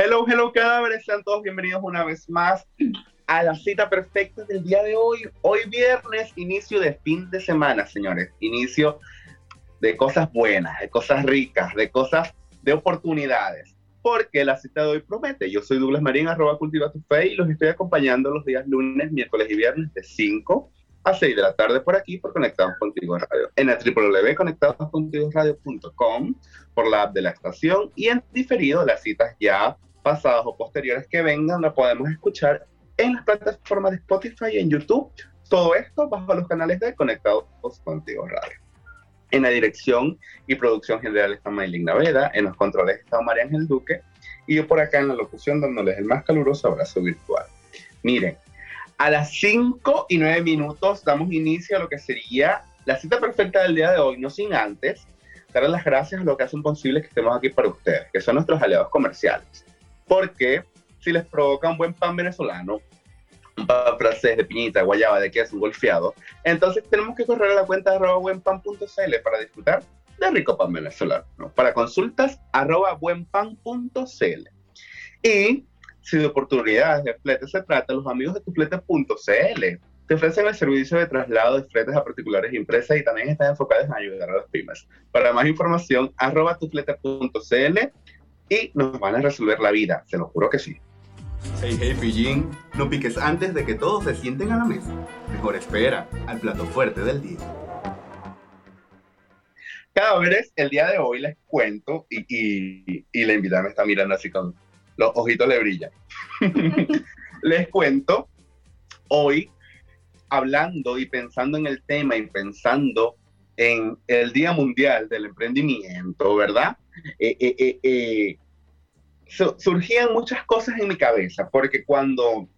Hello, hello cadáveres, sean todos bienvenidos una vez más a la cita perfecta del día de hoy. Hoy viernes, inicio de fin de semana, señores. Inicio de cosas buenas, de cosas ricas, de cosas de oportunidades. Porque la cita de hoy promete. Yo soy Douglas Marín, arroba cultiva tu fe y los estoy acompañando los días lunes, miércoles y viernes de 5 a 6 de la tarde por aquí por Conectados Contigo Radio. En el www.conectadoscontigoradio.com por la app de la estación y en diferido las citas ya pasadas o posteriores que vengan la podemos escuchar en las plataformas de Spotify y en YouTube. Todo esto bajo los canales de Conectados Contigo Radio. En la dirección y producción general está Maylin Naveda, en los controles está María Ángel Duque y yo por acá en la locución dándoles el más caluroso abrazo virtual. Miren, a las 5 y 9 minutos damos inicio a lo que sería la cita perfecta del día de hoy, no sin antes dar las gracias a lo que hacen posible que estemos aquí para ustedes, que son nuestros aliados comerciales. Porque si les provoca un buen pan venezolano, un pan francés de piñita, guayaba, de queso, golfeado, entonces tenemos que correr a la cuenta arroba buenpan.cl para disfrutar de rico pan venezolano. Para consultas, arroba buenpan.cl. Y si de oportunidades de flete se trata, los amigos de tuflete.cl te ofrecen el servicio de traslado de fletes a particulares y empresas y también están enfocados en ayudar a las pymes. Para más información, arroba tuflete.cl y nos van a resolver la vida, se lo juro que sí. Hey, hey, pillín, no piques antes de que todos se sienten a la mesa. Mejor espera al plato fuerte del día. Cadáveres, el día de hoy les cuento y, y, y la invitada me está mirando así con los ojitos le brillan. les cuento, hoy hablando y pensando en el tema y pensando en el Día Mundial del Emprendimiento, ¿verdad? Eh, eh, eh, surgían muchas cosas en mi cabeza, porque cuando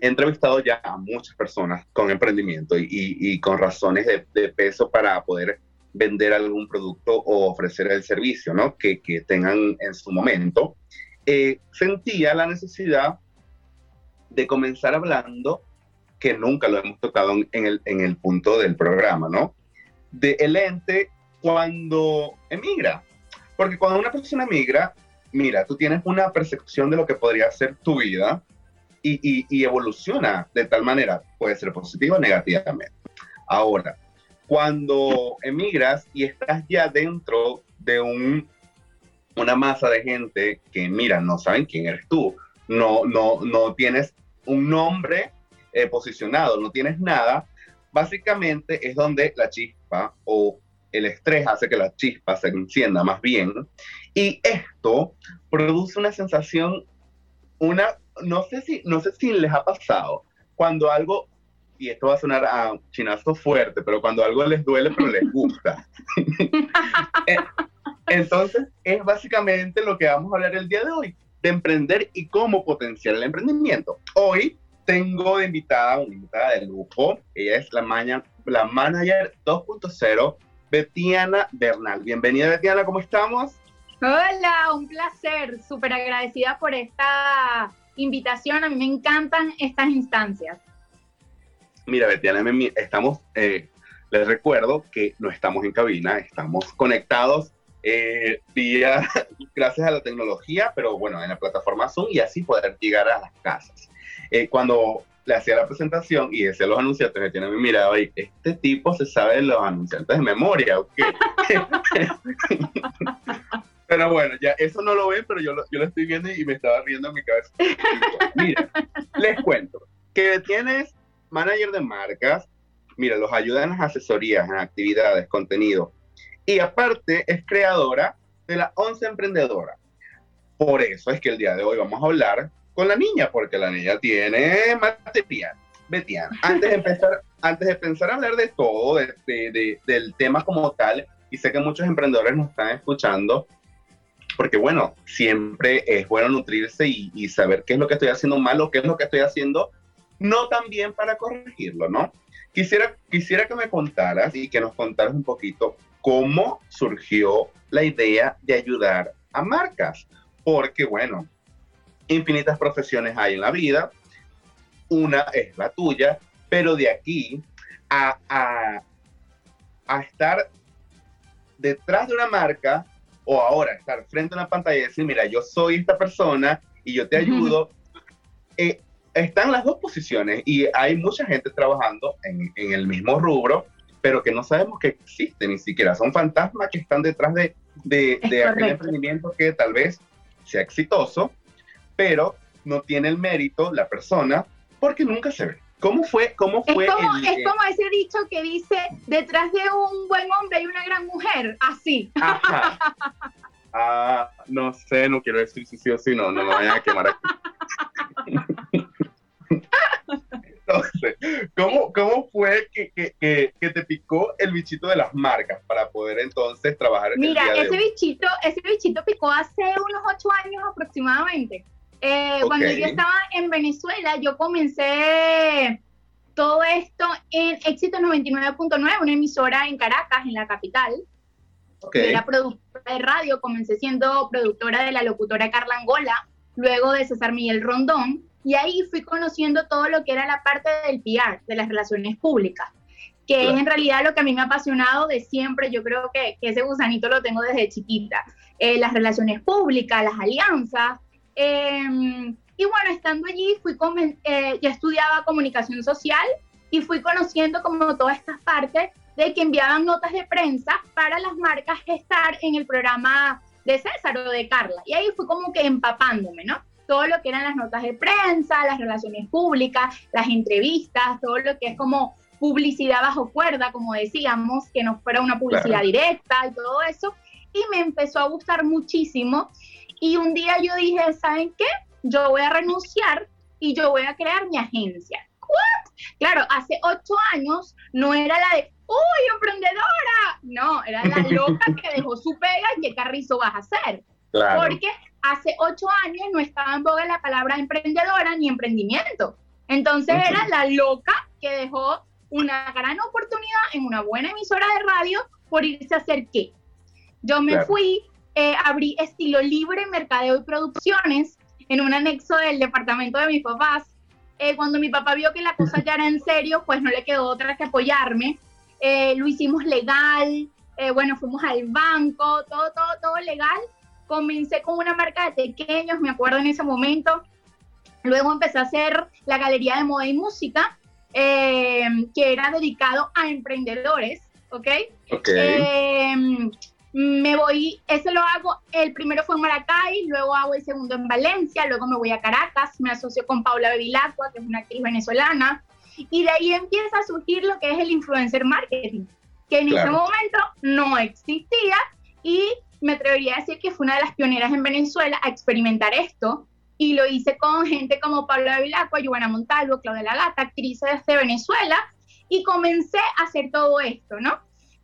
he entrevistado ya a muchas personas con emprendimiento y, con razones de, peso para poder vender algún producto o ofrecer el servicio, ¿no? Que, que tengan en su momento, sentía la necesidad de comenzar hablando, que nunca lo hemos tocado en el, en el punto del programa, ¿no? De el ente cuando emigra. Porque cuando una persona emigra, mira, tú tienes una percepción de lo que podría ser tu vida y, y, evoluciona de tal manera, puede ser positiva o negativamente. Ahora, cuando emigras y estás ya dentro de un, una masa de gente que, mira, no saben quién eres tú, no, no, no tienes un nombre eh, posicionado, no tienes nada, básicamente es donde la chispa o el estrés hace que la chispa se encienda más bien. Y esto produce una sensación, una, no sé si, no sé si les ha pasado, cuando algo, y esto va a sonar a chinazo fuerte, pero cuando algo les duele, pero les gusta. Eh, entonces, es básicamente lo que vamos a hablar el día de hoy, de emprender y cómo potenciar el emprendimiento. Hoy tengo de invitada una invitada de lujo. Ella es la, maña, la manager 2.0 Betiana Bernal. Bienvenida, Betiana, ¿cómo estamos? Hola, un placer, súper agradecida por esta invitación. A mí me encantan estas instancias. Mira, Betiana, estamos, eh, les recuerdo que no estamos en cabina, estamos conectados eh, vía, gracias a la tecnología, pero bueno, en la plataforma Zoom y así poder llegar a las casas. Eh, cuando le hacía la presentación y decía los anunciantes que tienen mi mirada y este tipo se sabe los anunciantes de memoria, pero bueno, ya eso no lo ven, pero yo lo, yo lo estoy viendo y me estaba riendo en mi cabeza. Mira, les cuento. Que tienes manager de marcas, mira, los ayuda en las asesorías, en actividades, contenido, y aparte es creadora de la 11 Emprendedora. Por eso es que el día de hoy vamos a hablar con la niña, porque la niña tiene material. Betiana, antes de empezar, antes de pensar a hablar de todo, de, del tema como tal, y sé que muchos emprendedores nos están escuchando, porque bueno, siempre es bueno nutrirse y, y saber qué es lo que estoy haciendo mal o qué es lo que estoy haciendo no tan bien para corregirlo, ¿no? Quisiera, quisiera que me contaras y que nos contaras un poquito cómo surgió la idea de ayudar a marcas, porque bueno, infinitas profesiones hay en la vida, una es la tuya, pero de aquí a, a, estar detrás de una marca o ahora estar frente a una pantalla y decir, mira, yo soy esta persona y yo te ayudo, eh, están las dos posiciones y hay mucha gente trabajando en, en, el mismo rubro, pero que no sabemos que existen ni siquiera. Son fantasmas que están detrás de, de, de aquel emprendimiento que tal vez sea exitoso, pero no tiene el mérito la persona porque nunca se ve. ¿Cómo fue? ¿Cómo fue? Es como, es como ese dicho que dice, detrás de un buen hombre hay una gran mujer, así. Ah, no sé, no quiero decir si sí o si no, no me vayan a quemar aquí. Entonces, ¿cómo, cómo fue que, que, que, te picó el bichito de las marcas para poder entonces trabajar en Mira, ese bichito, ese bichito picó hace unos ocho años aproximadamente. Eh, cuando yo estaba en Venezuela, yo comencé todo esto en Éxito 99.9, una emisora en Caracas, en la capital. Era productora de radio, comencé siendo productora de la locutora Carla Angola, luego de César Miguel Rondón, y ahí fui conociendo todo lo que era la parte del PR, de las relaciones públicas, que es en realidad lo que a mí me ha apasionado de siempre. Yo creo que, ese gusanito lo tengo desde chiquita. Eh, las relaciones públicas, las alianzas. Em, y bueno, estando allí, fui eh, ya estudiaba comunicación social y fui conociendo como todas estas partes de que enviaban notas de prensa para las marcas estar en el programa de César o de Carla. Y ahí fui como que empapándome, ¿no? todo lo que eran las notas de prensa, las relaciones públicas, las entrevistas, todo lo que es como publicidad bajo cuerda, como decíamos, que no fuera una publicidad directa y todo eso. Y me empezó a gustar muchísimo. Y un día yo dije, ¿saben qué? Yo voy a renunciar y yo voy a crear mi agencia. ¿What? Claro, hace ocho años no era la de, uy, emprendedora. No, era la loca que dejó su pega y qué carrizo vas a hacer. Porque hace ocho años no estaba en boga la palabra emprendedora ni emprendimiento. Entonces era la loca que dejó una gran oportunidad en una buena emisora de radio por irse a hacer qué. Yo me fui, eh, abrí estilo libre, mercadeo y producciones en un anexo del departamento de mis papás. Eh, cuando mi papá vio que la cosa ya era en serio, pues no le quedó otra que apoyarme. Eh, lo hicimos legal, bueno, fuimos al banco, todo, todo, todo legal Comencé con una marca de pequeños, me acuerdo en ese momento. Luego empecé a hacer la galería de moda y música, eh, que era dedicado a emprendedores, ¿ok? Ok. Me voy, ese lo hago, el primero fue en Maracay, luego hago el segundo en Valencia, luego me voy a Caracas, me asocio con Paula Bevilacqua, que es una actriz venezolana, y de ahí empieza a surgir lo que es el influencer marketing, que en ese momento no existía y me atrevería a decir que fue una de las pioneras en Venezuela a experimentar esto y lo hice con gente como Pablo Vilacqua, Giovanna Montalvo, Claudia Lagata, actrices de Venezuela y comencé a hacer todo esto, ¿no?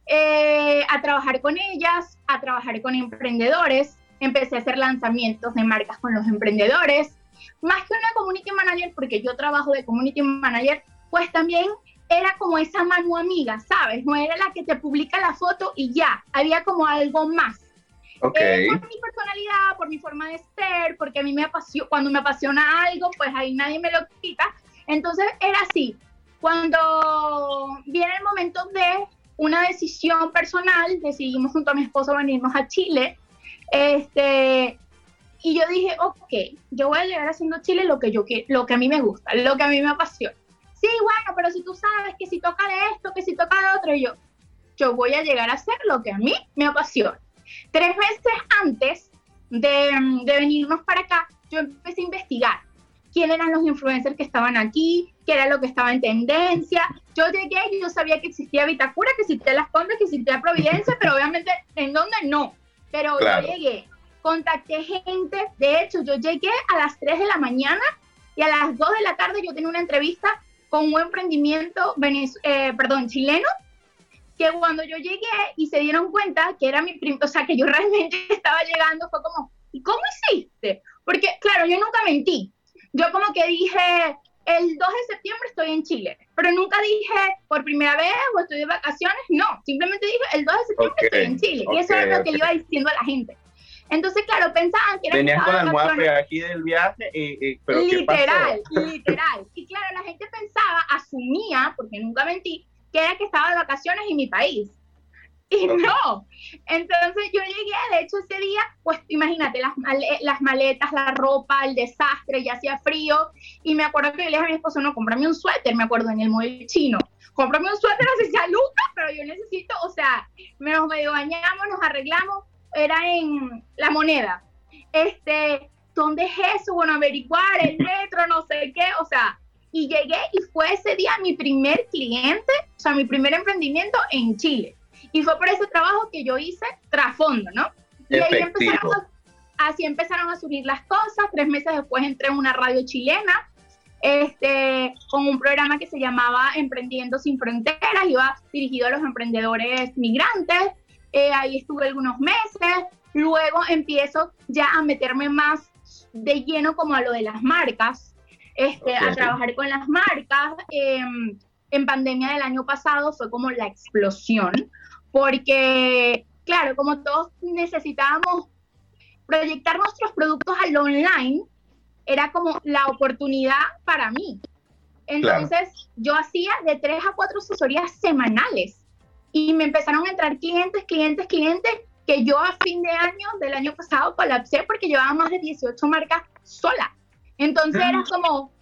Eh, a trabajar con ellas, a trabajar con emprendedores, empecé a hacer lanzamientos de marcas con los emprendedores, más que una community manager, porque yo trabajo de community manager, pues también era como esa mano amiga, ¿sabes? No era la que te publica la foto y ya, había como algo más. Okay. Eh, por mi personalidad, por mi forma de ser, porque a mí me apasiona, cuando me apasiona algo, pues ahí nadie me lo quita. Entonces era así. Cuando viene el momento de una decisión personal, decidimos junto a mi esposo venirnos a Chile. Este, y yo dije, ok, yo voy a llegar haciendo Chile lo que yo lo que a mí me gusta, lo que a mí me apasiona. Sí, bueno, pero si tú sabes que si toca de esto, que si toca de otro, yo, yo voy a llegar a hacer lo que a mí me apasiona. Tres meses antes de, venirnos para acá, yo empecé a investigar quién eran los influencers que estaban aquí, qué era lo que estaba en tendencia. Yo llegué y yo sabía que existía Vitacura, que existía Las Condes, que existía Providencia, pero obviamente en dónde no. Pero yo llegué, contacté gente, de hecho yo llegué a las 3 de la mañana y a las 2 de la tarde yo tenía una entrevista con un emprendimiento, eh, perdón, chileno que cuando yo llegué y se dieron cuenta que era mi primo, o sea, que yo realmente estaba llegando, fue como, ¿y cómo hiciste? Porque, claro, yo nunca mentí. Yo como que dije, el 2 de septiembre estoy en Chile, pero nunca dije por primera vez o estoy de vacaciones, no, simplemente dije el 2 de septiembre estoy en Chile, y eso era lo que iba diciendo a la gente. Entonces, claro, pensaban que era Tenías con la almohada aquí del viaje, y, pero literal, literal. Y claro, la gente pensaba, asumía, porque nunca mentí, que era que estaba de vacaciones en mi país. Y no. Entonces yo llegué, de hecho ese día, pues imagínate, las, las maletas, la ropa, el desastre, ya hacía frío. Y me acuerdo que le dije a mi esposo, no, cómprame un suéter, me acuerdo, en el modelo chino. Cómprame un suéter, así sea Lucas, pero yo necesito, o sea, nos medio bañamos, nos arreglamos, era en la moneda. Este, ¿dónde es eso? Bueno, averiguar el metro, no sé qué, o sea, y llegué y fue ese día mi primer cliente, o sea, mi primer emprendimiento en Chile. Y fue por ese trabajo que yo hice trasfondo, ¿no? Y ahí empezaron así empezaron a subir las cosas. Tres meses después entré en una radio chilena este, con un programa que se llamaba Emprendiendo sin Fronteras, iba dirigido a los emprendedores migrantes. Eh, ahí estuve algunos meses. Luego empiezo ya a meterme más de lleno como a lo de las marcas, este, a trabajar con las marcas. Em, en pandemia del año pasado fue como la explosión, porque, claro, como todos necesitábamos proyectar nuestros productos al online, era como la oportunidad para mí. Entonces, yo hacía de tres a cuatro asesorías semanales y me empezaron a entrar clientes, clientes, clientes, que yo a fin de año del año pasado colapsé porque llevaba más de 18 marcas sola. Entonces era mm. como,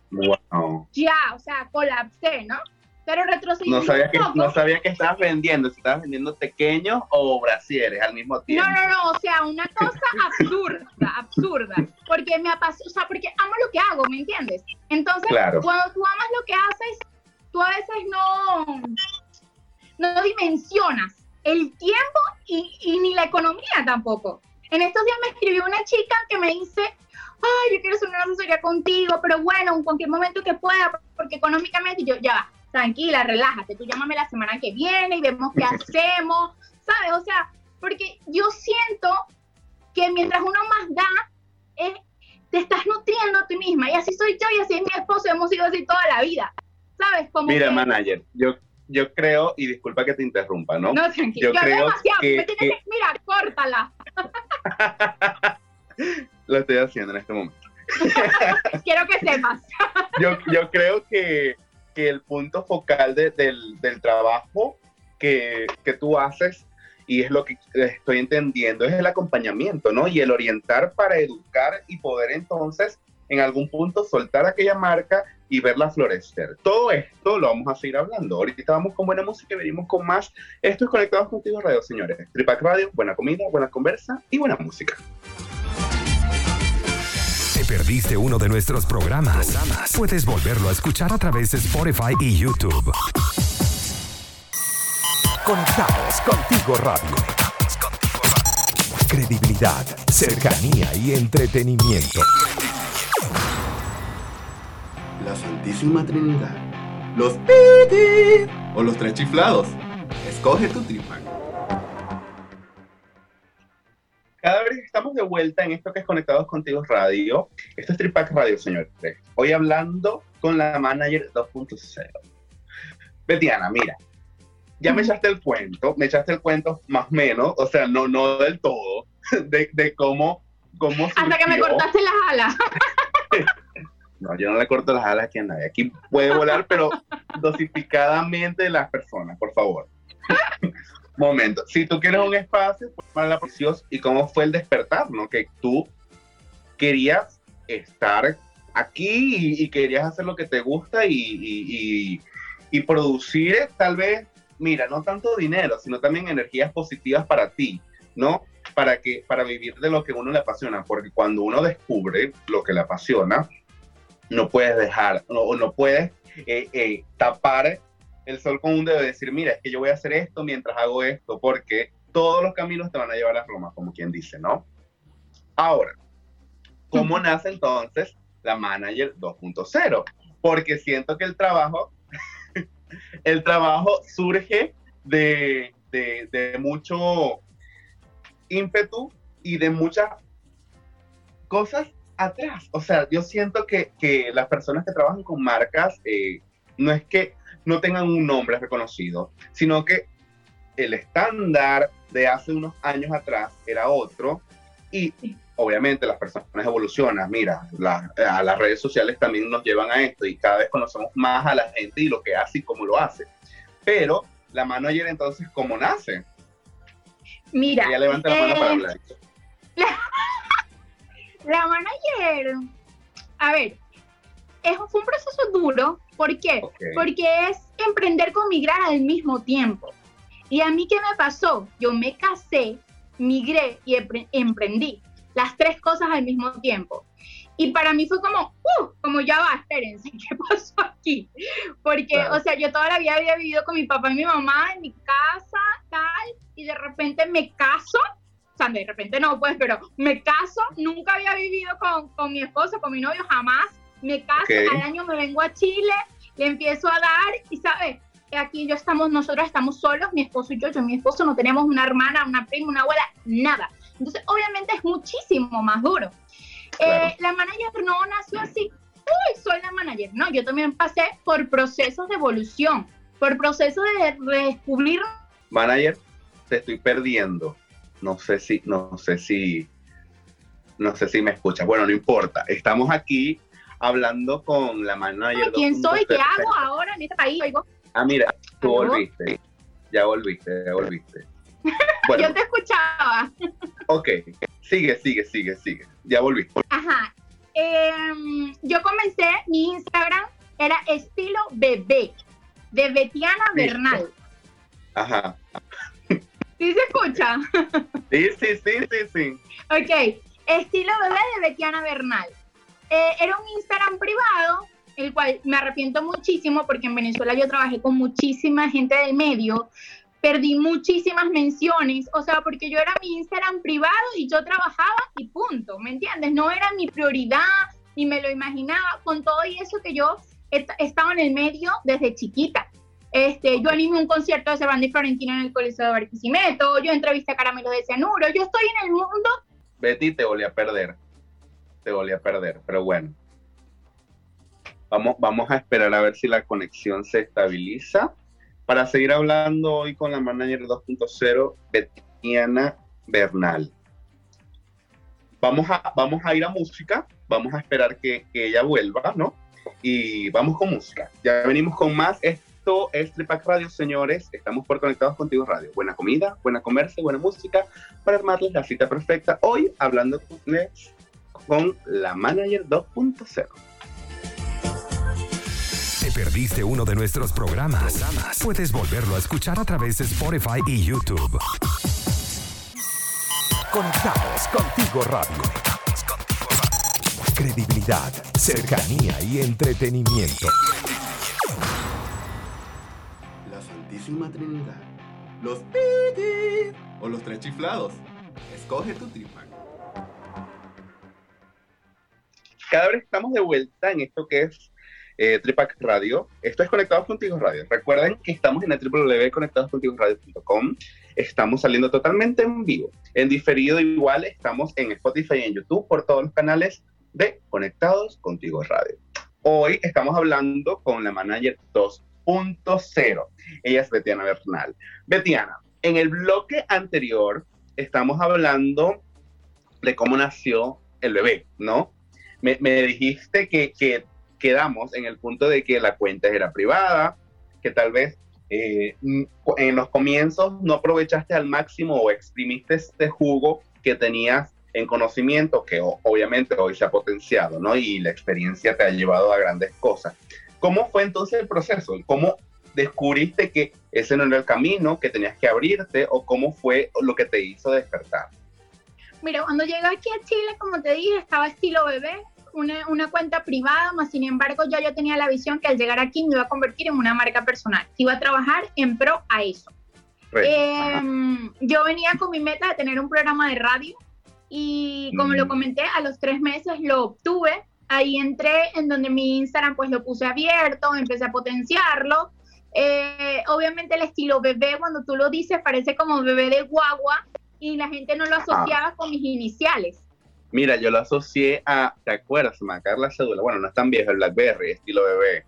wow. ya, o sea, colapsé, ¿no? Pero retrocedí no sabía que No sabía que estabas vendiendo, si estabas vendiendo pequeños o brasieres al mismo tiempo. No, no, no, o sea, una cosa absurda, absurda. Porque me apasiona, o sea, porque amo lo que hago, ¿me entiendes? Entonces, cuando tú amas lo que haces, tú a veces no, no dimensionas el tiempo y, y ni la economía tampoco. En estos días me escribió una chica que me dice, ay, yo quiero hacer una asesoría contigo, pero bueno, en cualquier momento que pueda, porque económicamente yo, ya va, tranquila, relájate, tú llámame la semana que viene y vemos qué hacemos, ¿sabes? O sea, porque yo siento que mientras uno más da, te estás nutriendo a ti misma, y así soy yo y así es mi esposo, hemos sido así toda la vida, ¿sabes? Como Mira, manager, yo, yo creo, y disculpa que te interrumpa, ¿no? No, tranquilo, yo, creo demasiado, que, me que... mira, córtala. Lo estoy haciendo en este momento. Quiero que sepas. yo, yo creo que que el punto focal del, del, trabajo que, que, tú haces, y es lo que estoy entendiendo, es el acompañamiento, ¿no? Y el orientar para educar y poder entonces en algún punto soltar aquella marca y verla florecer. Todo esto lo vamos a seguir hablando. Ahorita vamos con buena música y venimos con más. Esto es Conectados Contigo Radio, señores. Tripac Radio, buena comida, buena conversa y buena música perdiste uno de nuestros programas, puedes volverlo a escuchar a través de Spotify y YouTube. Conectados contigo radio. Credibilidad, cercanía y entretenimiento. La Santísima Trinidad. Los piti o los tres chiflados. Escoge tu tripa. Cada vez estamos de vuelta en esto que es Conectados Contigo Radio. Esto es Tripac Radio, señores. Hoy hablando con la manager 2.0. Betiana, mira, ya me echaste el cuento, me echaste el cuento más o menos, o sea, no, no del todo, de, de cómo, cómo Hasta que me cortaste las alas. no, yo no le corto las alas aquí a nadie. Aquí puede volar, pero dosificadamente las personas, por favor momento. Si tú quieres un espacio, pues para la preciosa y cómo fue el despertar, ¿no? Que tú querías estar aquí y, querías hacer lo que te gusta y, y, producir tal vez, mira, no tanto dinero, sino también energías positivas para ti, ¿no? Para, que, para vivir de lo que uno le apasiona, porque cuando uno descubre lo que le apasiona, no puedes dejar, o no, puedes eh, eh, tapar el sol con un dedo de decir, mira, es que yo voy a hacer esto mientras hago esto, porque todos los caminos te van a llevar a Roma, como quien dice, ¿no? Ahora, ¿cómo nace entonces la Manager 2.0? Porque siento que el trabajo, el trabajo surge de, de, mucho ímpetu y de muchas cosas atrás. O sea, yo siento que, que las personas que trabajan con marcas eh, no es que no tengan un nombre reconocido, sino que el estándar de hace unos años atrás era otro y obviamente las personas evolucionan. Mira, a las redes sociales también nos llevan a esto y cada vez conocemos más a la gente y lo que hace y cómo lo hace. Pero la manager entonces, ¿cómo nace? Mira. Ella levanta la mano para eh, hablar. La, manager, a ver, es, fue un proceso duro. ¿Por qué? Porque es emprender con migrar al mismo tiempo. ¿Y a mí qué me pasó? Yo me casé, migré y emprendí las tres cosas al mismo tiempo. Y para mí fue como, uh, como ya va, espérense, ¿qué pasó aquí? Porque, o sea, yo toda la vida había vivido con mi papá y mi mamá en mi casa, tal, y de repente me caso, o sea, de repente no, pues, pero me caso, nunca había vivido con, con mi esposo, con mi novio, jamás, me caso, al año me vengo a Chile, le empiezo a dar, y sabes, aquí yo estamos, nosotros estamos solos, mi esposo y yo, yo y mi esposo no tenemos una hermana, una prima, una abuela, nada. Entonces, obviamente es muchísimo más duro. Eh, la manager no nació así, uy, soy la manager. No, yo también pasé por procesos de evolución, por procesos de redescubrir. Manager, te estoy perdiendo. No sé si, no sé si, no sé si me escuchas. Bueno, no importa. Estamos aquí hablando con la manager. ¿Quién soy? ¿Qué hago ahora en este país? Ah, mira, tú volviste. Ya volviste, ya volviste. Yo te escuchaba. Ok, sigue, sigue, sigue, sigue. Ya volví. Ajá. Em, yo comencé, mi Instagram era estilo bebé, de Betiana Bernal. Ajá. ¿Sí se escucha? Sí, sí, sí, sí, sí. Ok, estilo bebé de Betiana Bernal. Eh, era un Instagram privado, el cual me arrepiento muchísimo porque en Venezuela yo trabajé con muchísima gente del medio, perdí muchísimas menciones, o sea, porque yo era mi Instagram privado y yo trabajaba y punto, ¿me entiendes? No era mi prioridad, ni me lo imaginaba, con todo y eso que yo estaba en el medio desde chiquita. Este, yo animé un concierto de Cervantes Florentino en el Coliseo de Barquisimeto, yo entrevisté a Caramelo de Cianuro, yo estoy en el mundo. Betty, te volví a perder, te volví a perder, pero bueno. Vamos, vamos a esperar a ver si la conexión se estabiliza para seguir hablando hoy con la manager 2.0, Betiana Bernal. Vamos a, vamos a ir a música, vamos a esperar que, ella vuelva, ¿no? Y vamos con música. Ya venimos con más. Esto es Tripac Radio, señores. Estamos por Conectados Contigo Radio. Buena comida, buena comercio, buena música para armarles la cita perfecta. Hoy hablando con la manager 2.0 perdiste uno de nuestros programas, puedes volverlo a escuchar a través de Spotify y YouTube. Conectados contigo radio. Credibilidad, cercanía y entretenimiento. La Santísima Trinidad. Los piti o los tres chiflados. Escoge tu tripa. Cada vez estamos de vuelta en esto que es eh, Tripac Radio. Esto es Conectados Contigo Radio. Recuerden que estamos en el www.conectadoscontigoradio.com. Estamos saliendo totalmente en vivo. En diferido igual estamos en Spotify y en YouTube por todos los canales de Conectados Contigo Radio. Hoy estamos hablando con la manager 2.0. Ella es Betiana Bernal. Betiana, en el bloque anterior estamos hablando de cómo nació el bebé, ¿no? Me, me dijiste que, que quedamos en el punto de que la cuenta era privada, que tal vez eh, en los comienzos no aprovechaste al máximo o exprimiste este jugo que tenías en conocimiento, que obviamente hoy se ha potenciado, ¿no? Y la experiencia te ha llevado a grandes cosas. ¿Cómo fue entonces el proceso? ¿Cómo descubriste que ese no era el camino, que tenías que abrirte o cómo fue lo que te hizo despertar? Mira, cuando llegué aquí a Chile, como te dije, estaba estilo bebé, una, cuenta privada, más sin embargo ya yo tenía la visión que al llegar aquí me iba a convertir en una marca personal, iba a trabajar en pro a eso. Em, yo venía con mi meta de tener un programa de radio y como lo mm. comenté, a los tres meses lo obtuve. Ahí entré en donde mi Instagram pues lo puse abierto, empecé a potenciarlo Eh, obviamente el estilo bebé, cuando tú lo dices, parece como bebé de guagua y la gente no lo asociaba con mis iniciales. Mira, yo lo asocié a, ¿te acuerdas? Marcar la cédula. Bueno, no es tan viejo el Blackberry, estilo bebé.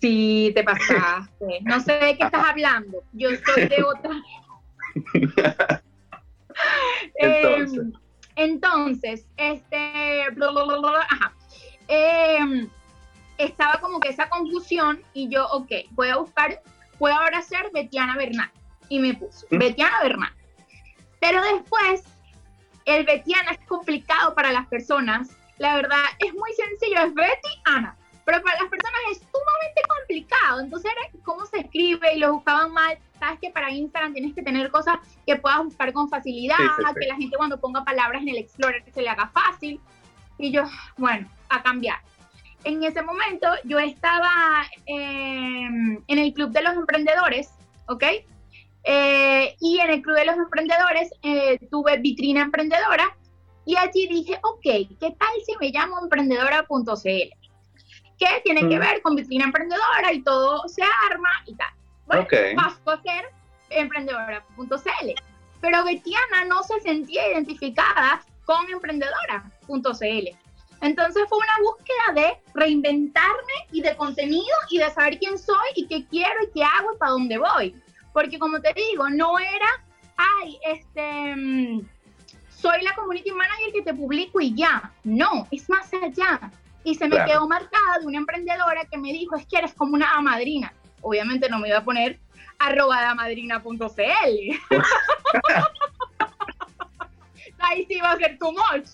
sí, te pasaste. No sé de qué estás hablando. Yo soy de otra. entonces. Em, entonces, este. ajá. Em, estaba como que esa confusión y yo, ok, voy a buscar, puedo ahora ser Betiana Bernal. Y me puso Betiana Bernal. Pero después, el Betiana es complicado para las personas. La verdad, es muy sencillo, es Betty Ana. Pero para las personas es sumamente complicado. Entonces, cómo se escribe y lo buscaban mal. Sabes que para Instagram tienes que tener cosas que puedas buscar con facilidad, que la gente cuando ponga palabras en el Explorer se le haga fácil. Y yo, bueno, a cambiar en ese momento yo estaba em, en el Club de los Emprendedores, ¿ok? Eh, y en el Club de los Emprendedores eh, tuve vitrina emprendedora y allí dije, ok, ¿qué tal si me llamo emprendedora.cl? ¿Qué tiene que mm. ver con vitrina emprendedora y todo se arma y tal. Bueno, paso a ser emprendedora.cl. Pero Betiana no se sentía identificada con emprendedora.cl. Entonces fue una búsqueda de reinventarme y de contenido y de saber quién soy y qué quiero y qué hago y para dónde voy. Porque como te digo, no era, ay, este, mm, soy la community manager que te publico y ya. No, es más allá. Y se me quedó marcada de una emprendedora que me dijo, es que eres como una madrina. Obviamente no me iba a poner arroba madrina.cl. Ahí sí va a ser too much.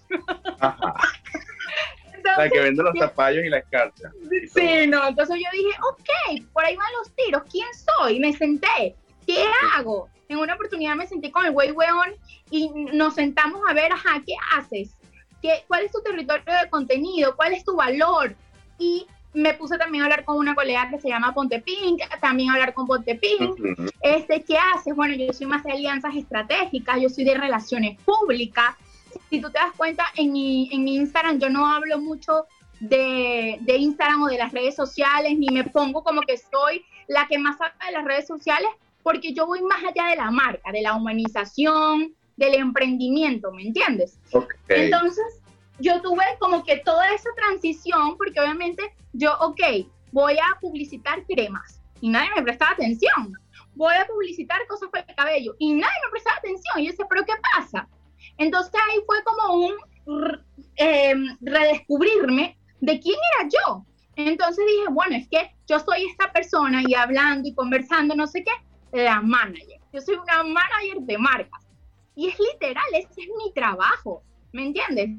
la que vende los zapallos y la escarcha. Sí, no, entonces yo dije, ok, por ahí van los tiros, ¿quién soy? Me senté, ¿qué hago? En una oportunidad me senté con el güey weón y nos sentamos a ver, ajá, ¿qué haces? ¿Qué, ¿Cuál es tu territorio de contenido? ¿Cuál es tu valor? Y me puse también a hablar con una colega que se llama Ponte Pink, también a hablar con Ponte Pink. este, ¿Qué haces? Bueno, yo soy más de alianzas estratégicas, yo soy de relaciones públicas, si tú te das cuenta, en mi, en mi Instagram yo no hablo mucho de, de, Instagram o de las redes sociales, ni me pongo como que soy la que más habla de las redes sociales, porque yo voy más allá de la marca, de la humanización, del emprendimiento, ¿me entiendes? Entonces, yo tuve como que toda esa transición, porque obviamente yo, ok, voy a publicitar cremas y nadie me prestaba atención. Voy a publicitar cosas para el cabello y nadie me prestaba atención. Y yo decía, ¿pero qué pasa? Entonces ahí fue como un em, redescubrirme de quién era yo. Entonces dije, bueno, es que yo soy esta persona y hablando y conversando, no sé qué, la manager. Yo soy una manager de marcas. Y es literal, ese es mi trabajo, ¿me entiendes?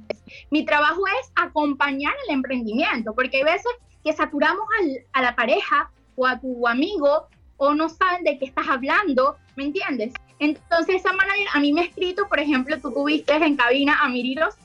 Mi trabajo es acompañar el emprendimiento, porque hay veces que saturamos a la pareja o a tu amigo o no saben de qué estás hablando, ¿me entiendes? Entonces, esa manager a mí me ha escrito, por ejemplo, tú tuviste en cabina a Miriros.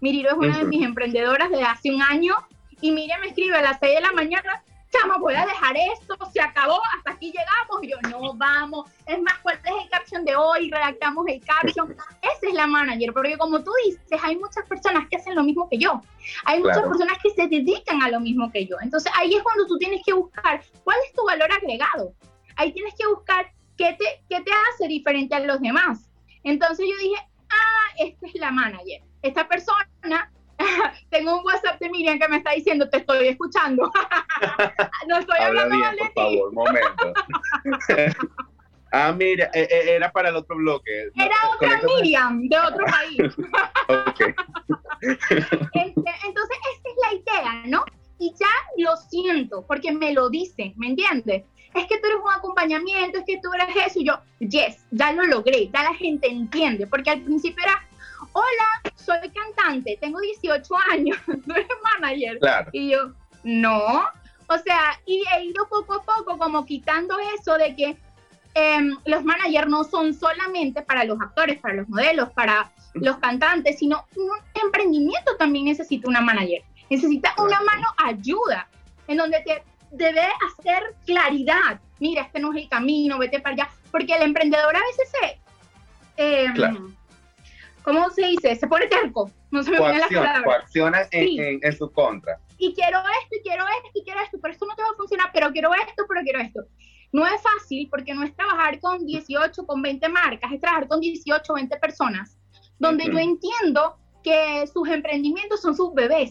Miriro es una de mis emprendedoras desde hace un año. Y Miriam me escribe a las 6 de la mañana, chama, voy a dejar esto, se acabó, hasta aquí llegamos. Y yo, no, vamos. Es más, ¿cuál es el caption de hoy? Redactamos el caption. Esa es la manager, porque como tú dices, hay muchas personas que hacen lo mismo que yo. Hay muchas personas que se dedican a lo mismo que yo. Entonces, ahí es cuando tú tienes que buscar cuál es tu valor agregado. Ahí tienes que buscar ¿qué te, qué te hace diferente a los demás? Entonces yo dije, ah, esta es la manager. Esta persona, tengo un WhatsApp de Miriam que me está diciendo, te estoy escuchando. no estoy hablando bien, por favor, momento. ah, mira, e, e, era para el otro bloque. Era otra Miriam, de otro país. Este, entonces, esta es la idea, ¿no? Y ya lo siento, porque me lo dicen, ¿me entiendes? es que tú eres un acompañamiento, es que tú eres eso. Y yo, yes, ya lo logré, ya la gente entiende, porque al principio era, hola, soy cantante, tengo 18 años, tú eres manager. Y yo, no. O sea, y he ido poco a poco como quitando eso de que em, los managers no son solamente para los actores, para los modelos, para los cantantes, sino un emprendimiento también necesita una manager. Necesita una mano ayuda, en donde te debe hacer claridad. Mira, este no es el camino, vete para allá. Porque el emprendedor a veces se. Eh, ¿Cómo se dice? Se pone terco. No se me viene la palabra. Coacciona en, en, su contra. y quiero esto, y quiero esto, y quiero esto, pero esto no te va a funcionar, pero quiero esto, pero quiero esto. No es fácil porque no es trabajar con 18, con 20 marcas, es trabajar con 18, 20 personas, donde yo entiendo que sus emprendimientos son sus bebés.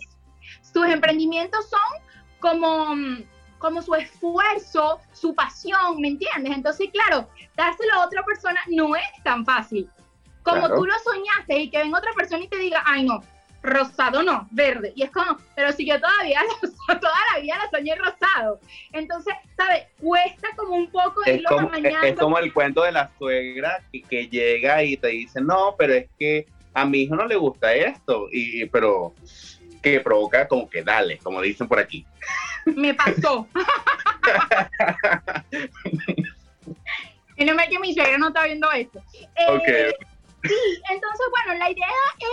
Sus emprendimientos son como, como su esfuerzo, su pasión, ¿me entiendes? Entonces, claro, dárselo a otra persona no es tan fácil. Como tú lo soñaste y que venga otra persona y te diga, ay no, rosado no, verde. Y es como, pero si yo todavía, toda la vida la soñé rosado. Entonces, ¿sabes? Cuesta como un poco es como, Es como el cuento de la suegra que, que, llega y te dice, no, pero es que a mi hijo no le gusta esto, y pero que provoca como que dale, como dicen por aquí. Me pasó. y no me que mi suegra no está viendo esto. Eh, sí, entonces, bueno, la idea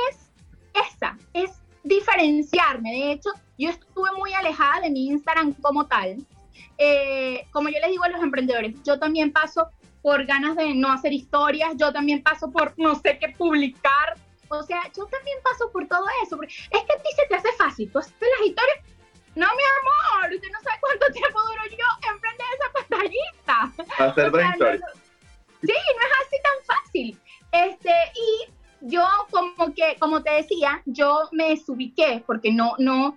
es esa, es diferenciarme. De hecho, yo estuve muy alejada de mi Instagram como tal. Eh, como yo les digo a los emprendedores, yo también paso por ganas de no hacer historias, yo también paso por no sé qué publicar. O sea, yo también paso por todo eso. es que a ti se te hace fácil. Tú haces las historias. No, mi amor, usted no sabe cuánto tiempo duro yo emprender esa pantallita. Hacer o historias. sí, no es así tan fácil. Este, y yo como que, como te decía, yo me desubiqué porque no, no,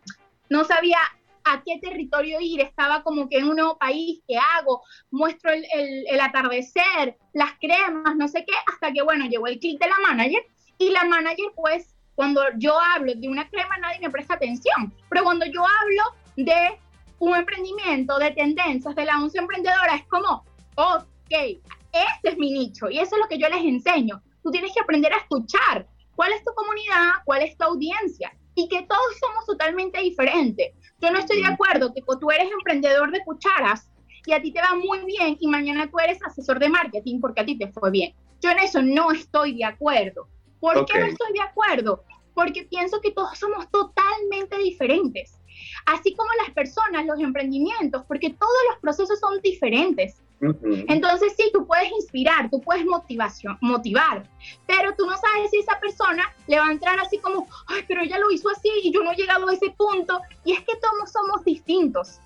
no sabía a qué territorio ir, estaba como que en un nuevo país, ¿qué hago? Muestro el, el, atardecer, las cremas, no sé qué, hasta que, bueno, llegó el clic de la manager. Y la manager, pues, cuando yo hablo de una crema, nadie me presta atención, pero cuando yo hablo de un emprendimiento, de tendencias, de la once emprendedora, es como, ok, este es mi nicho y eso es lo que yo les enseño tú tienes que aprender a escuchar cuál es tu comunidad, cuál es tu audiencia y que todos somos totalmente diferentes. Yo no estoy de acuerdo que tú eres emprendedor de cucharas y a ti te va muy bien y mañana tú eres asesor de marketing porque a ti te fue bien. Yo en eso no estoy de acuerdo. ¿Por qué no estoy de acuerdo? Porque pienso que todos somos totalmente diferentes. Así como las personas, los emprendimientos, porque todos los procesos son diferentes. Entonces sí, tú puedes inspirar, tú puedes motivación, motivar, pero tú no sabes si esa persona le va a entrar así como, ay, pero ella lo hizo así y yo no he llegado a ese punto. Y es que todos somos distintos.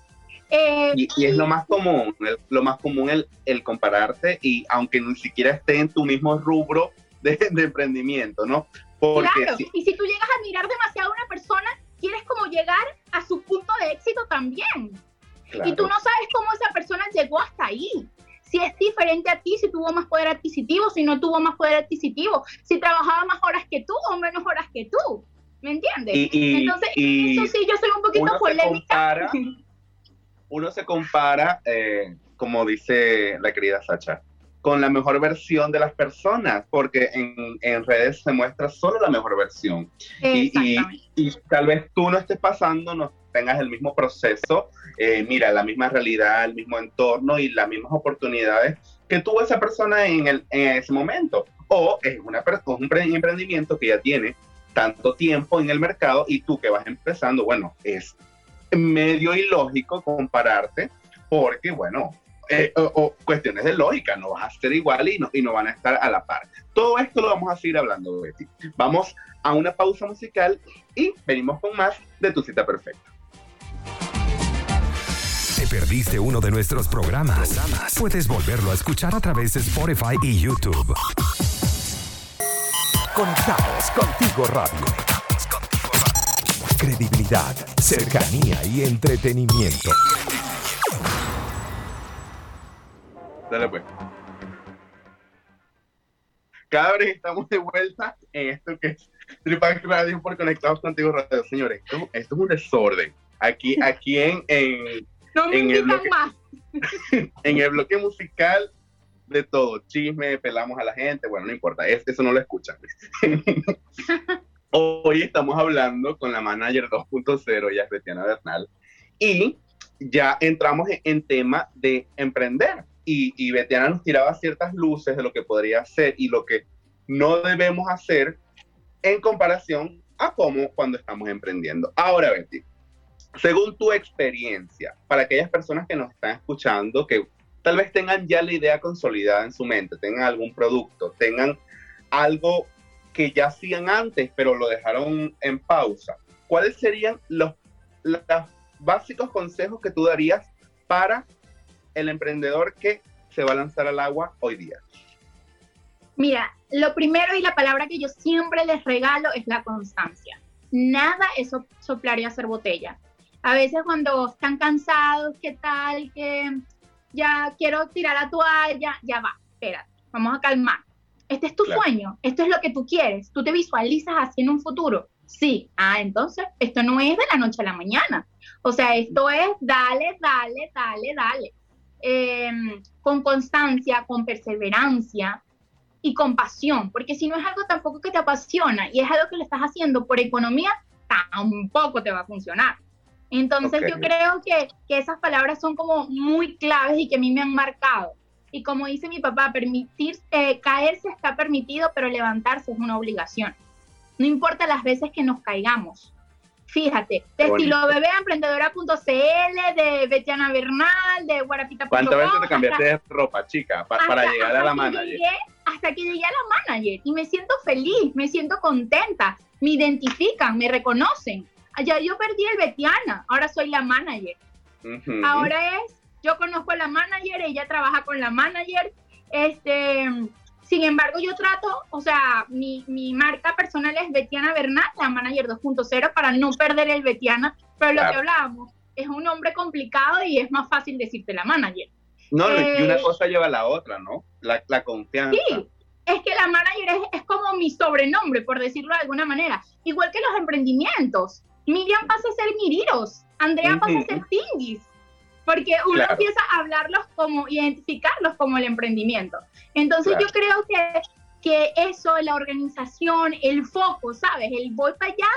Eh, y, es lo más común, lo más común el, el, compararte y aunque ni siquiera esté en tu mismo rubro de, emprendimiento, ¿no? Porque claro, y si tú llegas a admirar demasiado a una persona, quieres como llegar a su punto de éxito también. Y tú no sabes cómo esa persona llegó hasta ahí. Si es diferente a ti, si tuvo más poder adquisitivo, si no tuvo más poder adquisitivo, si trabajaba más horas que tú o menos horas que tú. ¿Me entiendes? Entonces, eso sí, yo soy un poquito polémica. uno se compara, eh, como dice la querida Sacha, con la mejor versión de las personas, porque en, en redes se muestra solo la mejor versión. Y, y, y, tal vez tú no estés pasando, no tengas el mismo proceso, eh, mira, la misma realidad, el mismo entorno y las mismas oportunidades que tuvo esa persona en, el, en ese momento. O es una, un emprendimiento que ya tiene tanto tiempo en el mercado y tú que vas empezando, bueno, es medio ilógico compararte porque, bueno, eh, o, cuestiones de lógica, no vas a ser igual y no, y no van a estar a la par. Todo esto lo vamos a seguir hablando, Betty. Vamos a una pausa musical y venimos con más de Tu Cita Perfecta perdiste uno de nuestros programas, puedes volverlo a escuchar a través de Spotify y YouTube. Conectados contigo radio. Credibilidad, cercanía y entretenimiento. Dale pues. Vez estamos de vuelta en esto que es Tripac Radio por Conectados Contigo Radio. Señores, esto, es un desorden. Aquí, aquí en, en no me en el bloque, más. en el bloque musical, de todo, chisme, pelamos a la gente, bueno, no importa, eso no lo escuchan. Hoy estamos hablando con la manager 2.0, ya es Betiana Bernal, y ya entramos en, tema de emprender. Y, y Betiana nos tiraba ciertas luces de lo que podría hacer y lo que no debemos hacer en comparación a cómo cuando estamos emprendiendo. Ahora, Betty, según tu experiencia, para aquellas personas que nos están escuchando, que tal vez tengan ya la idea consolidada en su mente, tengan algún producto, tengan algo que ya hacían antes, pero lo dejaron en pausa, ¿cuáles serían los los básicos consejos que tú darías para el emprendedor que se va a lanzar al agua hoy día? Mira, lo primero y la palabra que yo siempre les regalo es la constancia. Nada es soplar y hacer botella. A veces cuando están cansados, ¿qué tal? Que ya quiero tirar la toalla, ya va, espérate, vamos a calmar. Este es tu sueño, esto es lo que tú quieres, tú te visualizas así en un futuro. Sí, ah, entonces esto no es de la noche a la mañana. O sea, esto es dale, dale, dale, dale. Em, con constancia, con perseverancia y con pasión, porque si no es algo tampoco que te apasiona y es algo que lo estás haciendo por economía, tampoco te va a funcionar. Entonces yo creo que, que, esas palabras son como muy claves y que a mí me han marcado. Y como dice mi papá, permitir, eh, caerse está permitido, pero levantarse es una obligación. No importa las veces que nos caigamos. Fíjate, de estilo bebé emprendedora.cl, de Betiana Bernal, de Guarapita. ¿Cuántas veces te cambiaste de ropa, chica, para llegar a la manager? hasta que llegué a la manager y me siento feliz, me siento contenta, me identifican, me reconocen. Ya yo perdí el Betiana, ahora soy la manager. Ahora es, yo conozco a la manager, ella trabaja con la manager. Este, sin embargo, yo trato, o sea, mi, mi marca personal es Betiana Bernal, la manager 2.0, para no perder el Betiana. Pero lo que hablábamos, es un nombre complicado y es más fácil decirte la manager. No, y una eh, cosa lleva a la otra, ¿no? La, la confianza. Sí, es que la manager es, es, como mi sobrenombre, por decirlo de alguna manera. Igual que los emprendimientos. Miriam pasa a ser Miriros, Andrea pasa a ser Tingis, porque uno empieza a hablarlos como, identificarlos como el emprendimiento. Entonces yo creo que, que eso, la organización, el foco, ¿sabes? El voy para allá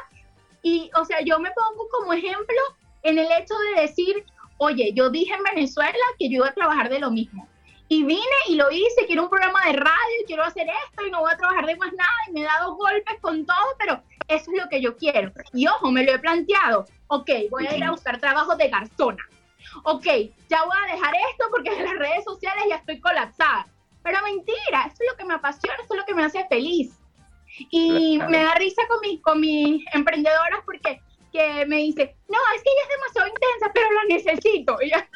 y, o sea, yo me pongo como ejemplo en el hecho de decir, oye, yo dije en Venezuela que yo iba a trabajar de lo mismo. Y vine y lo hice, quiero un programa de radio, quiero hacer esto y no voy a trabajar de más nada y me he dado golpes con todo, pero eso es lo que yo quiero. Y ojo, me lo he planteado. Ok, voy a ir a buscar trabajo de garzona. Ok, ya voy a dejar esto porque en las redes sociales ya estoy colapsada. Pero mentira, eso es lo que me apasiona, eso es lo que me hace feliz. Y me da risa con, mis con mis emprendedoras porque que me dice, no, es que ella es demasiado intensa, pero la necesito. Y ya,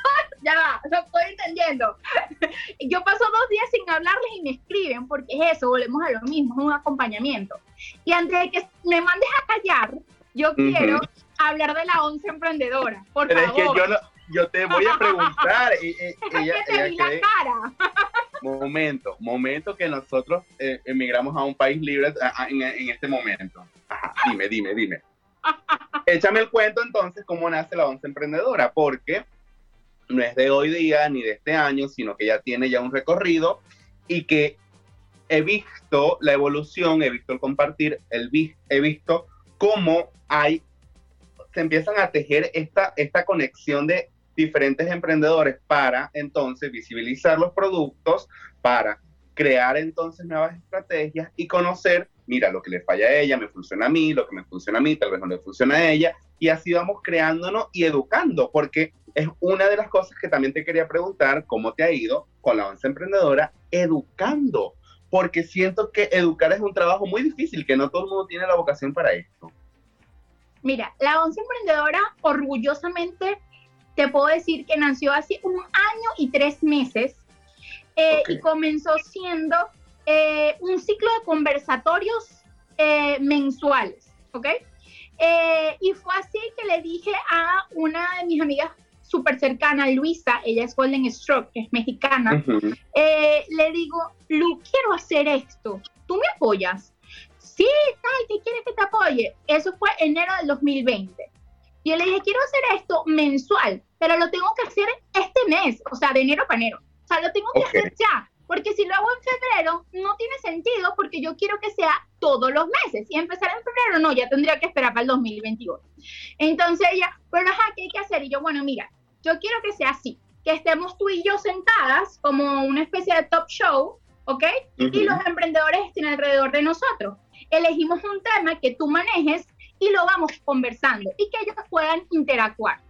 ya, lo estoy entendiendo. Yo paso dos días sin hablarles y me escriben, porque es eso, volvemos a lo mismo, es un acompañamiento. Y antes de que me mandes a callar, yo quiero hablar de la once emprendedora, por pero Es que yo, yo te voy a preguntar. y, ella, te la cara. momento, momento que nosotros eh, emigramos a un país libre en, en este momento. dime, dime, dime. Échame el cuento entonces cómo nace la once emprendedora, porque no es de hoy día ni de este año, sino que ya tiene ya un recorrido y que he visto la evolución, he visto el compartir, el he visto cómo hay, se empiezan a tejer esta, esta conexión de diferentes emprendedores para entonces visibilizar los productos, para crear entonces nuevas estrategias y conocer mira, lo que le falla a ella me funciona a mí, lo que me funciona a mí tal vez no le funciona a ella, y así vamos creándonos y educando, porque es una de las cosas que también te quería preguntar, ¿cómo te ha ido con la once emprendedora educando? Porque siento que educar es un trabajo muy difícil, que no todo el mundo tiene la vocación para esto. Mira, la once emprendedora orgullosamente te puedo decir que nació hace un año y tres meses eh, y comenzó siendo eh, un ciclo de conversatorios eh, mensuales, ¿ok? Eh, y fue así que le dije a una de mis amigas súper cercana, Luisa, ella es Golden Stroke, que es mexicana, le digo, Lu, quiero hacer esto, ¿tú me apoyas? Sí, tal, ¿qué quieres que te apoye? Eso fue enero del 2020. Y yo le dije, quiero hacer esto mensual, pero lo tengo que hacer este mes, o sea, de enero para enero. O sea, lo tengo que hacer ya. Porque si lo hago en febrero, no tiene sentido porque yo quiero que sea todos los meses. Y empezar en febrero, no, ya tendría que esperar para el 2021. Entonces ella, pero ajá, ¿qué hay que hacer? Y yo, bueno, mira, yo quiero que sea así, que estemos tú y yo sentadas como una especie de top show, ¿ok? Y los emprendedores estén alrededor de nosotros. Elegimos un tema que tú manejes y lo vamos conversando y que ellos puedan interactuar.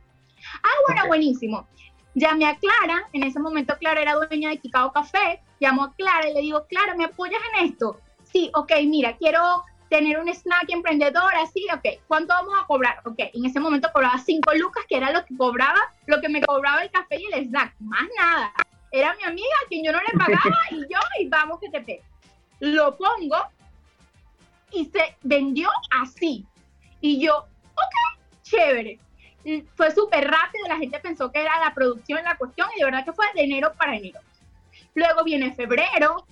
Ah, bueno, buenísimo. Llamé a Clara, en ese momento Clara era dueña de Kikao Café, llamo a Clara y le digo, Clara, ¿me apoyas en esto? Sí, ok, mira, quiero tener un snack emprendedor, así, ok, ¿cuánto vamos a cobrar? Ok, en ese momento cobraba 5 lucas, que era lo que cobraba, lo que me cobraba el café y el snack, más nada. Era mi amiga a quien yo no le pagaba y yo, y vamos que te pegue. Lo pongo y se vendió así. Y yo, ok, chévere. Fue súper rápido, la gente pensó que era la producción la cuestión y de verdad que fue de enero para enero. Luego viene febrero,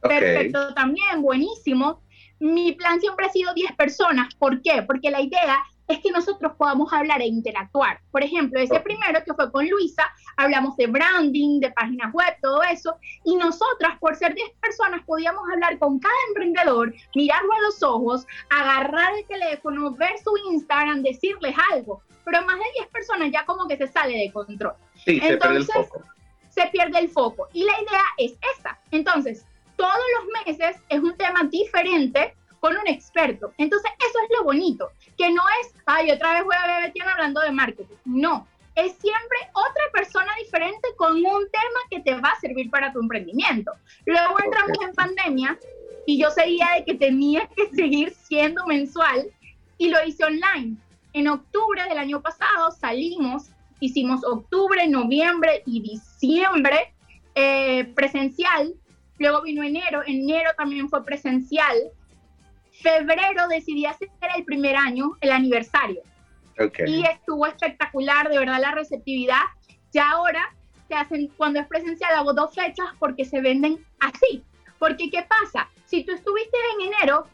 perfecto también, buenísimo. Mi plan siempre ha sido 10 personas. ¿Por qué? Porque la idea es que nosotros podamos hablar e interactuar. Por ejemplo, ese primero que fue con Luisa, hablamos de branding, de páginas web, todo eso, y nosotras, por ser 10 personas, podíamos hablar con cada emprendedor, mirarlo a los ojos, agarrar el teléfono, ver su Instagram, decirles algo. Pero más de 10 personas ya como que se sale de control. Sí, Entonces, se pierde el foco. Se pierde el foco. Y la idea es esta. Entonces, todos los meses es un tema diferente con un experto. Entonces, eso es lo bonito, que no es, ay, otra vez voy a ver Betiana hablando de marketing. No, es siempre otra persona diferente con un tema que te va a servir para tu emprendimiento. Luego entramos en pandemia y yo seguía de que tenía que seguir siendo mensual y lo hice online. En octubre del año pasado salimos, hicimos octubre, noviembre y diciembre eh, presencial. Luego vino enero, enero también fue presencial febrero decidí hacer el primer año, el aniversario. Y estuvo espectacular, de verdad, la receptividad. Ya ahora se hacen, cuando es presencial, hago dos fechas porque se venden así. Porque, ¿qué pasa? Si tú estuviste en enero,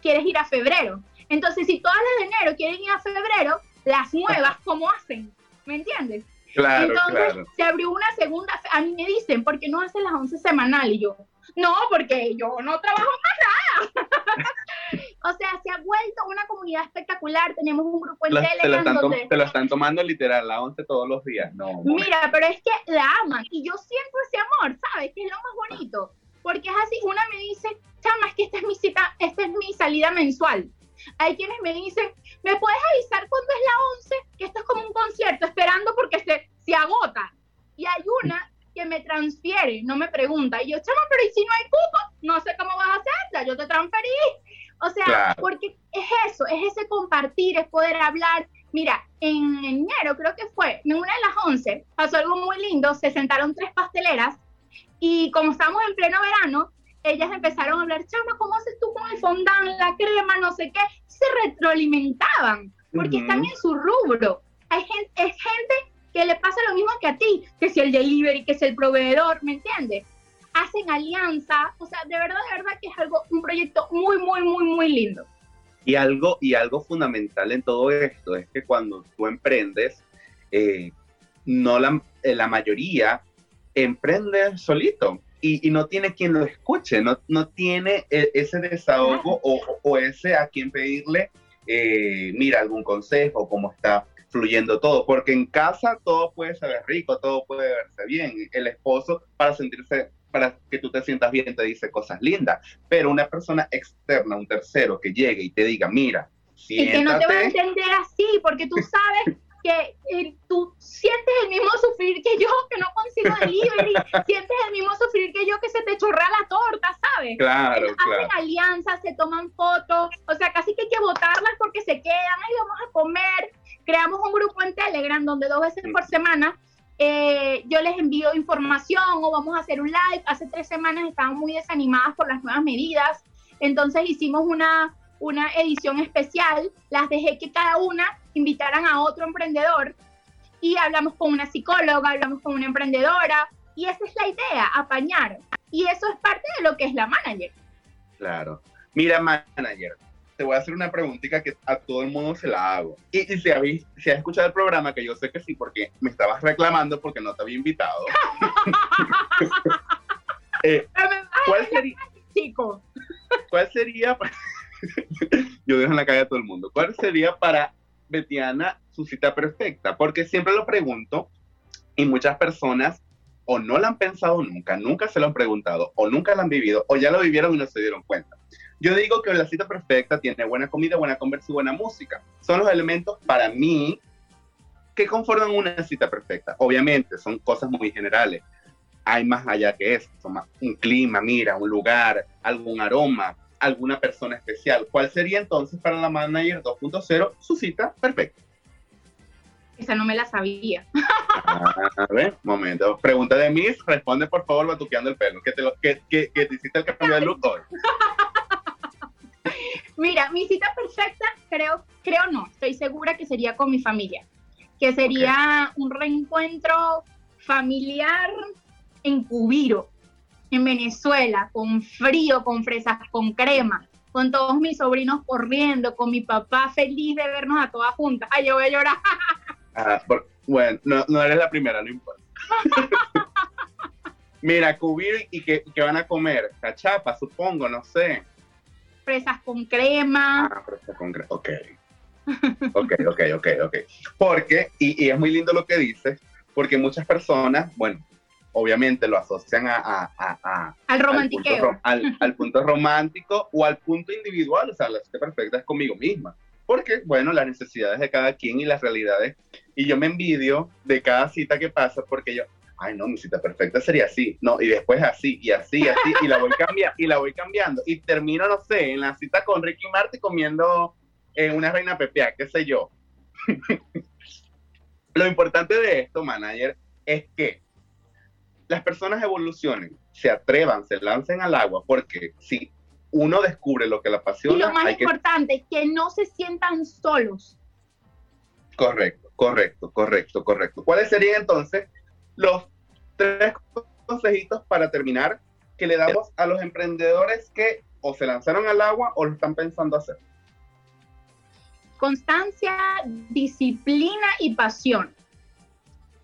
quieres ir a febrero. Entonces, si todas las de enero quieren ir a febrero, las nuevas, ¿cómo hacen? ¿Me entiendes? Claro, Entonces, se abrió una segunda, a mí me dicen, ¿por qué no hacen las 11 semanales? Y yo, no, porque yo no trabajo más nada. o sea, se ha vuelto una comunidad espectacular. Tenemos un grupo en Telegram te lo, están donde... te lo están tomando literal, la 11 todos los días. No. Mira, pero es que la aman y yo siento ese amor, ¿sabes? Que es lo más bonito. Porque es así, una me dice, chama, es que esta es mi cita, esta es mi salida mensual. Hay quienes me dicen, ¿me puedes avisar cuándo es la 11? Que esto es como un concierto, esperando porque se, se agota. Y hay una que me transfiere, no me pregunta. Y yo, chama, pero ¿y si no hay cupo? No sé cómo vas a hacer, ya yo te transferí. O sea, porque es eso, es ese compartir, es poder hablar. Mira, en enero creo que fue, en una de las 11, pasó algo muy lindo, se sentaron tres pasteleras y como estábamos en pleno verano, ellas empezaron a hablar, chama, ¿cómo haces tú con el fondant, la crema, no sé qué? Se retroalimentaban, porque están en su rubro. Hay gente, es gente que le pasa lo mismo que a ti, que si el delivery, que si el proveedor, ¿me entiendes? Hacen alianza, o sea, de verdad, de verdad que es algo, un proyecto muy, muy, muy, muy lindo. Y algo, y algo fundamental en todo esto es que cuando tú emprendes, eh, no la, eh, la mayoría emprende solito y, no tiene quien lo escuche, no, no tiene e, ese desahogo o, o, ese a quien pedirle, eh, mira, algún consejo, cómo está fluyendo todo, porque en casa todo puede ser rico, todo puede verse bien. El esposo, para sentirse, para que tú te sientas bien, te dice cosas lindas, pero una persona externa, un tercero que llegue y te diga, mira, siéntate. Y que no te va a entender así, porque tú sabes que eh, tú sientes el mismo sufrir que yo, que no consigo delivery, sientes el mismo sufrir que yo, que se te chorra la torta, ¿sabes? Claro, Hacen alianzas, se toman fotos, o sea, casi que hay que botarlas porque se quedan, ahí vamos a comer. Creamos un grupo en Telegram donde dos veces por semana eh, yo les envío información o vamos a hacer un live. Hace tres semanas estaban muy desanimadas por las nuevas medidas, entonces hicimos una, una edición especial, las dejé que cada una invitaran a otro emprendedor y hablamos con una psicóloga, hablamos con una emprendedora y esa es la idea, apañar. Y eso es parte de lo que es la manager. Claro. Mira, manager, te voy a hacer una preguntita que a todo el mundo se la hago. Y, si, has, si has escuchado el programa, que yo sé que sí, porque me estabas reclamando porque no te había invitado. eh, ¿Cuál sería? Chico. ¿Cuál sería? yo dejo en la calle a todo el mundo. ¿Cuál sería para Betiana su cita perfecta? Porque siempre lo pregunto y muchas personas o no la han pensado nunca, nunca se lo han preguntado, o nunca la han vivido, o ya lo vivieron y no se dieron cuenta. Yo digo que la cita perfecta tiene buena comida, buena conversa y buena música. Son los elementos para mí que conforman una cita perfecta. Obviamente, son cosas muy generales. Hay más allá que eso, un clima, mira, un lugar, algún aroma, alguna persona especial. ¿Cuál sería entonces para la manager 2.0 su cita perfecta? Esa no me la sabía. A ver, momento. Pregunta de Miss, responde por favor batuqueando el pelo. ¿Qué te, lo, que, que, te hiciste el cambio de look hoy? Mira, mi cita perfecta, creo, creo no, estoy segura que sería con mi familia. Que sería un reencuentro familiar en Cubiro, en Venezuela, con frío, con fresas, con crema, con todos mis sobrinos corriendo, con mi papá feliz de vernos a todas juntas. Ay, yo voy a llorar. bueno, no, eres la primera, no importa. Mira, cubrir y que, van a comer cachapa, supongo, no sé. Fresas con crema. Ah, fresas con crema, ok. Ok, ok, ok, ok. Porque, y, y es muy lindo lo que dices, porque muchas personas, bueno, obviamente lo asocian a, al romantiqueo. Al punto, romántico o al punto individual, o sea, la cita perfecta es conmigo misma. Porque, bueno, las necesidades de cada quien y las realidades. Y yo me envidio de cada cita que pasa porque yo, ay, no, mi cita perfecta sería así, no, y después así, y así, y así, y la voy cambiando, y la voy cambiando. Y termino, no sé, en la cita con Ricky Martin comiendo eh, una reina pepea, qué sé yo. Lo importante de esto, manager, es que las personas evolucionen, se atrevan, se lancen al agua, porque si uno descubre lo que la apasiona. Y lo más importante, es que no se sientan solos. Correcto, correcto, correcto, correcto. ¿Cuáles serían entonces los tres consejitos para terminar que le damos a los emprendedores que o se lanzaron al agua o lo están pensando hacer? Constancia, disciplina y pasión.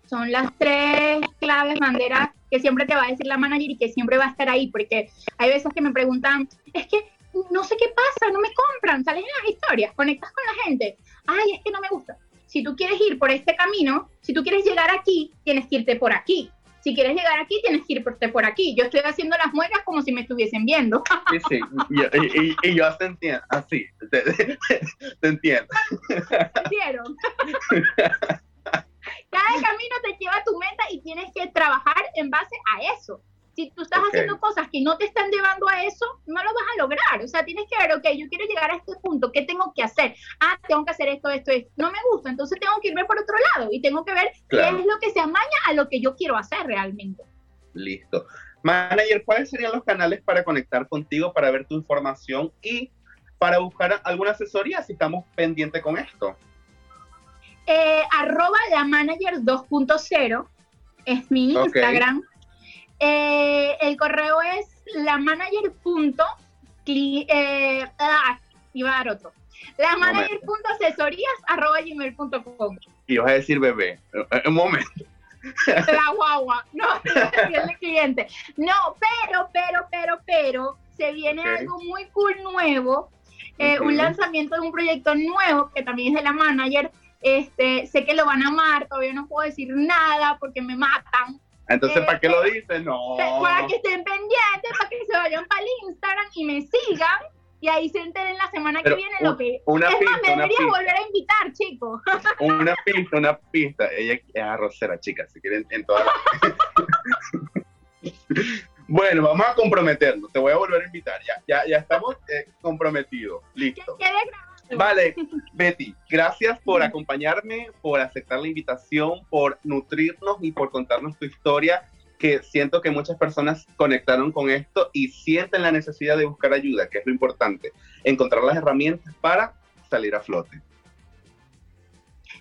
Son las tres claves, banderas que siempre te va a decir la manager y que siempre va a estar ahí, porque hay veces que me preguntan, es que no sé qué pasa, no me compran, sales en las historias, conectas con la gente, ay, es que no me gusta. Si tú quieres ir por este camino, si tú quieres llegar aquí, tienes que irte por aquí. Si quieres llegar aquí, tienes que irte por aquí. Yo estoy haciendo las muecas como si me estuviesen viendo. Sí, sí, y, yo te entiendo, así, te, entiendo. ¿Entendieron? Cada camino te lleva a tu meta y tienes que trabajar en base a eso. Si tú estás haciendo cosas que no te están llevando a eso, no lo vas a lograr. O sea, tienes que ver, ok, yo quiero llegar a este punto, ¿qué tengo que hacer? Ah, tengo que hacer esto, esto, esto. No me gusta, entonces tengo que irme por otro lado y tengo que ver qué es lo que se amaña a lo que yo quiero hacer realmente. Listo. Manager, ¿cuáles serían los canales para conectar contigo, para ver tu información y para buscar alguna asesoría si estamos pendientes con esto? Eh, arroba la manager 2.0 es mi Instagram. Eh, el correo es la manager. Eh, ah, iba a dar otro. La manager.asesorías arroba gmail.com. Y vas a decir bebé. Un momento. La guagua. No, el cliente. No, pero, pero, pero, pero, se viene algo muy cool nuevo. Un lanzamiento de un proyecto nuevo que también es de la manager este, sé que lo van a amar, todavía no puedo decir nada porque me matan. Entonces, ¿para qué lo eh, dices? No. Para que estén pendientes, para que se vayan para el Instagram y me sigan. Y ahí se enteren la semana que viene lo que. Una es más, me debería volver a invitar, chicos. Una pista, una pista. Ella es arrocera, chicas, si quieren en todas Bueno, vamos a comprometernos. Te voy a volver a invitar. Ya, ya, ya estamos eh, comprometidos. Listo. Vale, Betty, gracias por acompañarme, por aceptar la invitación, por nutrirnos y por contarnos tu historia, que siento que muchas personas conectaron con esto y sienten la necesidad de buscar ayuda, que es lo importante, encontrar las herramientas para salir a flote.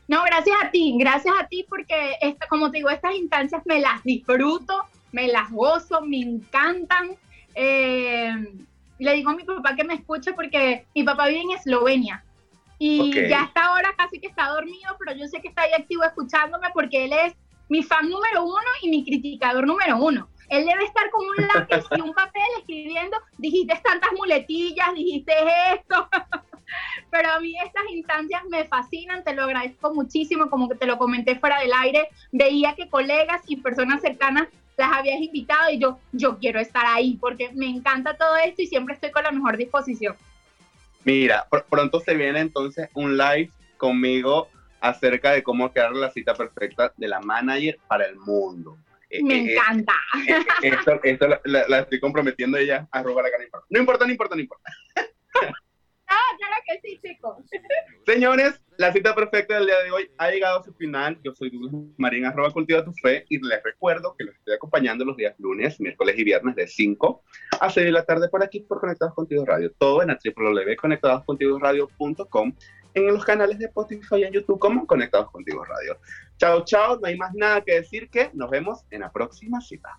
No, gracias a ti, gracias a ti porque, esto, como te digo, estas instancias me las disfruto, me las gozo, me encantan. Eh, le digo a mi papá que me escuche porque mi papá vive en Eslovenia y ya está ahora casi que está dormido, pero yo sé que está ahí activo escuchándome porque él es mi fan número uno y mi criticador número uno. Él debe estar con un lápiz y un papel escribiendo, dijiste tantas muletillas, dijiste esto. Pero a mí estas instancias me fascinan, te lo agradezco muchísimo, como que te lo comenté fuera del aire, veía que colegas y personas cercanas las habías invitado y yo, yo quiero estar ahí porque me encanta todo esto y siempre estoy con la mejor disposición. Mira, pronto se viene entonces un live conmigo acerca de cómo crear la cita perfecta de la manager para el mundo. Eh, Me eh, encanta. esto, esto la, estoy comprometiendo ella, arroba la cara No importa, no importa, no importa. Ah, claro que sí, chicos. Señores, la cita perfecta del día de hoy ha llegado a su final. Yo soy Douglas Marín, arroba cultiva tu fe, y les recuerdo que los estoy acompañando los días lunes, miércoles y viernes de 5 a 6 de la tarde por aquí por Conectados Contigo Radio. Todo en www.conectadoscontigoradio.com en los canales de Spotify y en YouTube como Conectados Contigo Radio. Chao, chao, no hay más nada que decir que nos vemos en la próxima cita.